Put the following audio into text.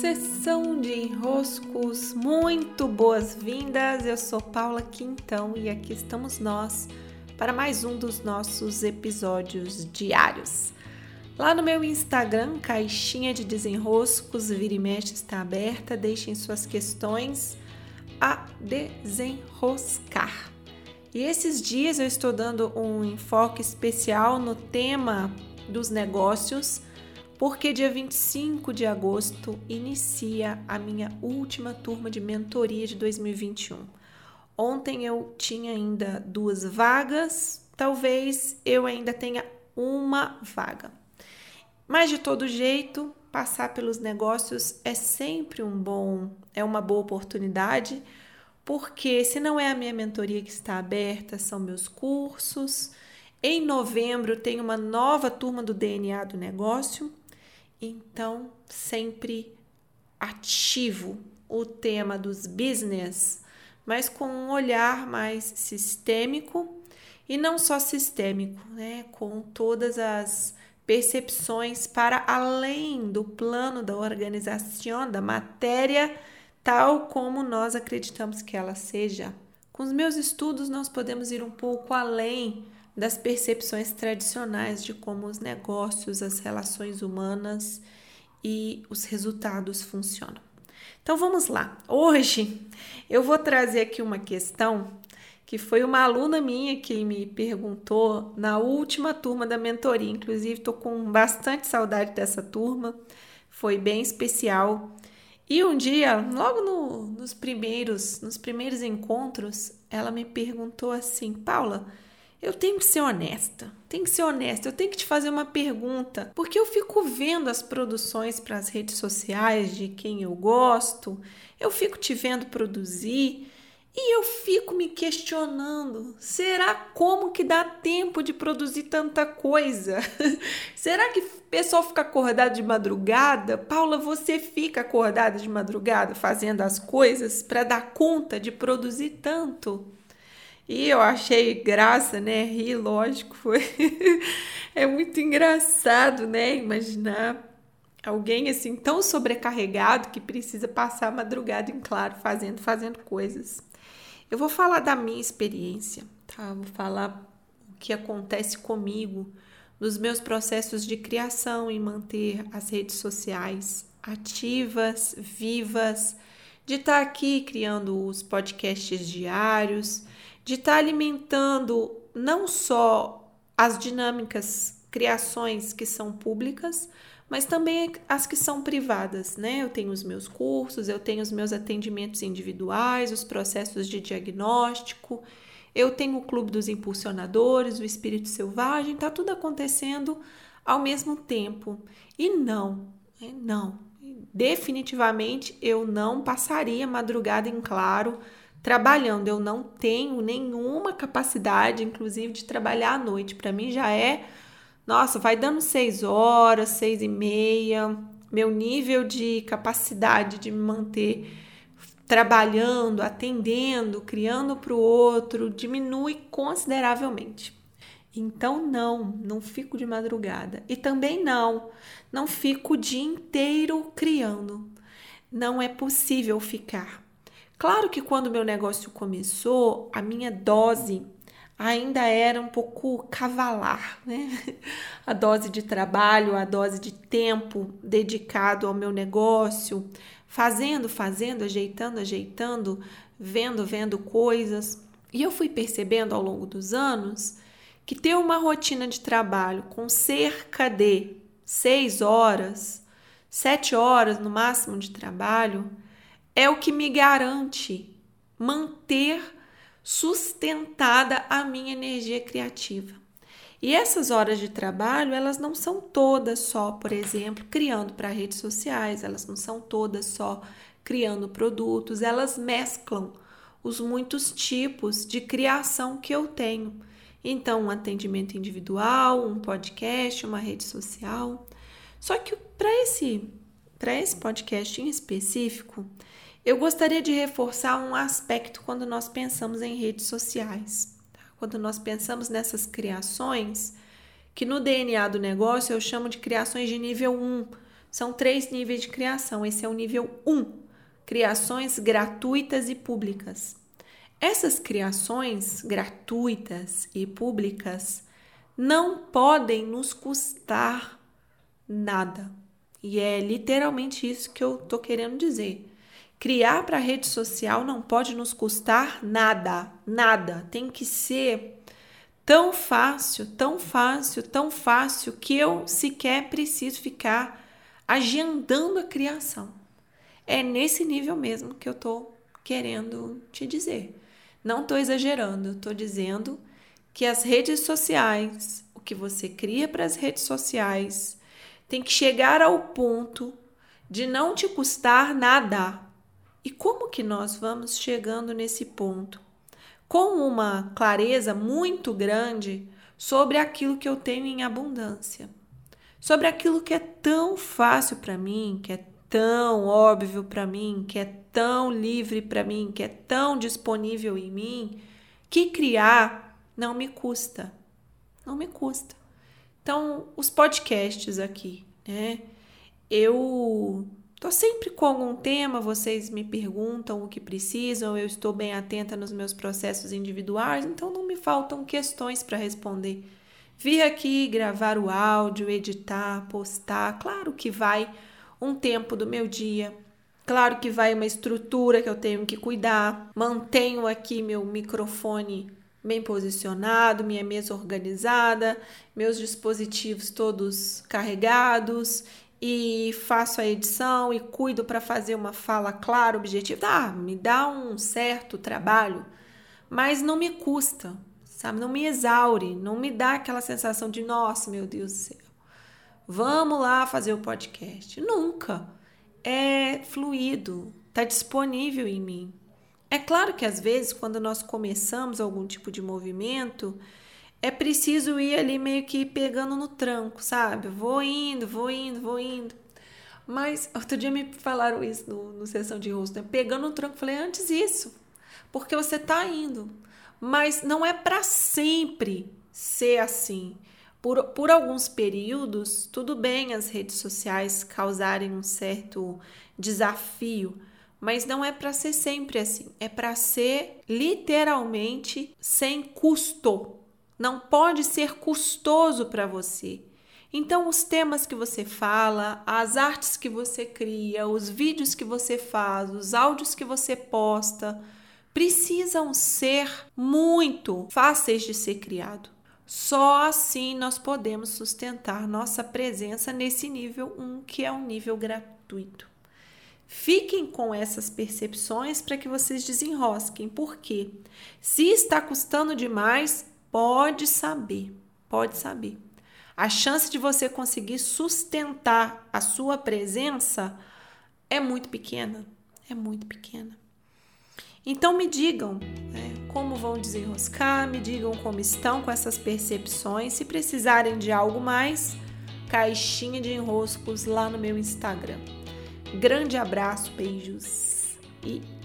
Sessão de enroscos, muito boas-vindas. Eu sou Paula Quintão e aqui estamos nós para mais um dos nossos episódios diários. Lá no meu Instagram, caixinha de desenroscos, vira e mexe está aberta. Deixem suas questões a desenroscar. E esses dias eu estou dando um enfoque especial no tema dos negócios, porque dia 25 de agosto inicia a minha última turma de mentoria de 2021. Ontem eu tinha ainda duas vagas, talvez eu ainda tenha uma vaga. Mas de todo jeito, passar pelos negócios é sempre um bom, é uma boa oportunidade, porque se não é a minha mentoria que está aberta, são meus cursos. Em novembro tem uma nova turma do DNA do negócio, então sempre ativo o tema dos business, mas com um olhar mais sistêmico e não só sistêmico, né, com todas as percepções para além do plano da organização da matéria, tal como nós acreditamos que ela seja. Com os meus estudos, nós podemos ir um pouco além das percepções tradicionais de como os negócios, as relações humanas e os resultados funcionam. Então vamos lá. Hoje eu vou trazer aqui uma questão que foi uma aluna minha que me perguntou na última turma da mentoria. Inclusive, estou com bastante saudade dessa turma, foi bem especial. E um dia, logo no, nos primeiros, nos primeiros encontros, ela me perguntou assim, Paula, eu tenho que ser honesta, tenho que ser honesta, eu tenho que te fazer uma pergunta, porque eu fico vendo as produções para as redes sociais de quem eu gosto, eu fico te vendo produzir e eu fico me questionando: será como que dá tempo de produzir tanta coisa? será que o pessoal fica acordado de madrugada? Paula, você fica acordada de madrugada fazendo as coisas para dar conta de produzir tanto? E eu achei graça, né? Rir, lógico, foi. é muito engraçado, né? Imaginar alguém assim tão sobrecarregado que precisa passar a madrugada em claro fazendo fazendo coisas. Eu vou falar da minha experiência, tá? Vou falar o que acontece comigo nos meus processos de criação e manter as redes sociais ativas, vivas, de estar tá aqui criando os podcasts diários, de estar tá alimentando não só as dinâmicas, criações que são públicas, mas também as que são privadas, né? Eu tenho os meus cursos, eu tenho os meus atendimentos individuais, os processos de diagnóstico, eu tenho o clube dos impulsionadores, o espírito selvagem, tá tudo acontecendo ao mesmo tempo. E não, não, definitivamente eu não passaria madrugada em claro trabalhando. Eu não tenho nenhuma capacidade, inclusive, de trabalhar à noite. Para mim já é nossa, vai dando seis horas, seis e meia. Meu nível de capacidade de me manter trabalhando, atendendo, criando para o outro diminui consideravelmente. Então, não, não fico de madrugada. E também não, não fico o dia inteiro criando. Não é possível ficar. Claro que quando meu negócio começou, a minha dose ainda era um pouco cavalar, né? A dose de trabalho, a dose de tempo dedicado ao meu negócio, fazendo, fazendo, ajeitando, ajeitando, vendo, vendo coisas. E eu fui percebendo ao longo dos anos que ter uma rotina de trabalho com cerca de seis horas, sete horas no máximo de trabalho, é o que me garante manter sustentada a minha energia criativa. E essas horas de trabalho, elas não são todas só, por exemplo, criando para redes sociais, elas não são todas só criando produtos, elas mesclam os muitos tipos de criação que eu tenho. Então, um atendimento individual, um podcast, uma rede social. Só que para esse para esse podcast em específico, eu gostaria de reforçar um aspecto quando nós pensamos em redes sociais. Tá? Quando nós pensamos nessas criações, que no DNA do negócio eu chamo de criações de nível 1. São três níveis de criação. Esse é o nível 1, um, criações gratuitas e públicas. Essas criações gratuitas e públicas não podem nos custar nada. E é literalmente isso que eu tô querendo dizer. Criar para rede social não pode nos custar nada, nada. Tem que ser tão fácil, tão fácil, tão fácil que eu sequer preciso ficar agendando a criação. É nesse nível mesmo que eu tô querendo te dizer. Não estou exagerando, estou dizendo que as redes sociais, o que você cria para as redes sociais, tem que chegar ao ponto de não te custar nada. E como que nós vamos chegando nesse ponto? Com uma clareza muito grande sobre aquilo que eu tenho em abundância, sobre aquilo que é tão fácil para mim, que é tão óbvio para mim, que é tão livre para mim, que é tão disponível em mim, que criar não me custa. Não me custa. Então, os podcasts aqui, né? Eu tô sempre com algum tema, vocês me perguntam o que precisam, eu estou bem atenta nos meus processos individuais, então não me faltam questões para responder. Vir aqui gravar o áudio, editar, postar, claro que vai um tempo do meu dia. Claro que vai uma estrutura que eu tenho que cuidar. Mantenho aqui meu microfone bem posicionado, minha mesa organizada, meus dispositivos todos carregados e faço a edição e cuido para fazer uma fala clara, objetiva. Ah, me dá um certo trabalho, mas não me custa, sabe? Não me exaure, não me dá aquela sensação de nossa, meu Deus do céu. Vamos lá fazer o podcast. Nunca. É fluido, está disponível em mim. É claro que às vezes, quando nós começamos algum tipo de movimento, é preciso ir ali meio que pegando no tranco, sabe? Vou indo, vou indo, vou indo. Mas outro dia me falaram isso no, no sessão de rosto, né? Pegando no tranco, falei antes isso, porque você tá indo. Mas não é para sempre ser assim. Por, por alguns períodos, tudo bem as redes sociais causarem um certo desafio, mas não é para ser sempre assim. É para ser literalmente sem custo. Não pode ser custoso para você. Então, os temas que você fala, as artes que você cria, os vídeos que você faz, os áudios que você posta, precisam ser muito fáceis de ser criado. Só assim nós podemos sustentar nossa presença nesse nível 1, que é um nível gratuito. Fiquem com essas percepções para que vocês desenrosquem, porque se está custando demais, pode saber, pode saber. A chance de você conseguir sustentar a sua presença é muito pequena, é muito pequena. Então me digam né, como vão desenroscar, me digam como estão com essas percepções. Se precisarem de algo mais, caixinha de enroscos lá no meu Instagram. Grande abraço, beijos e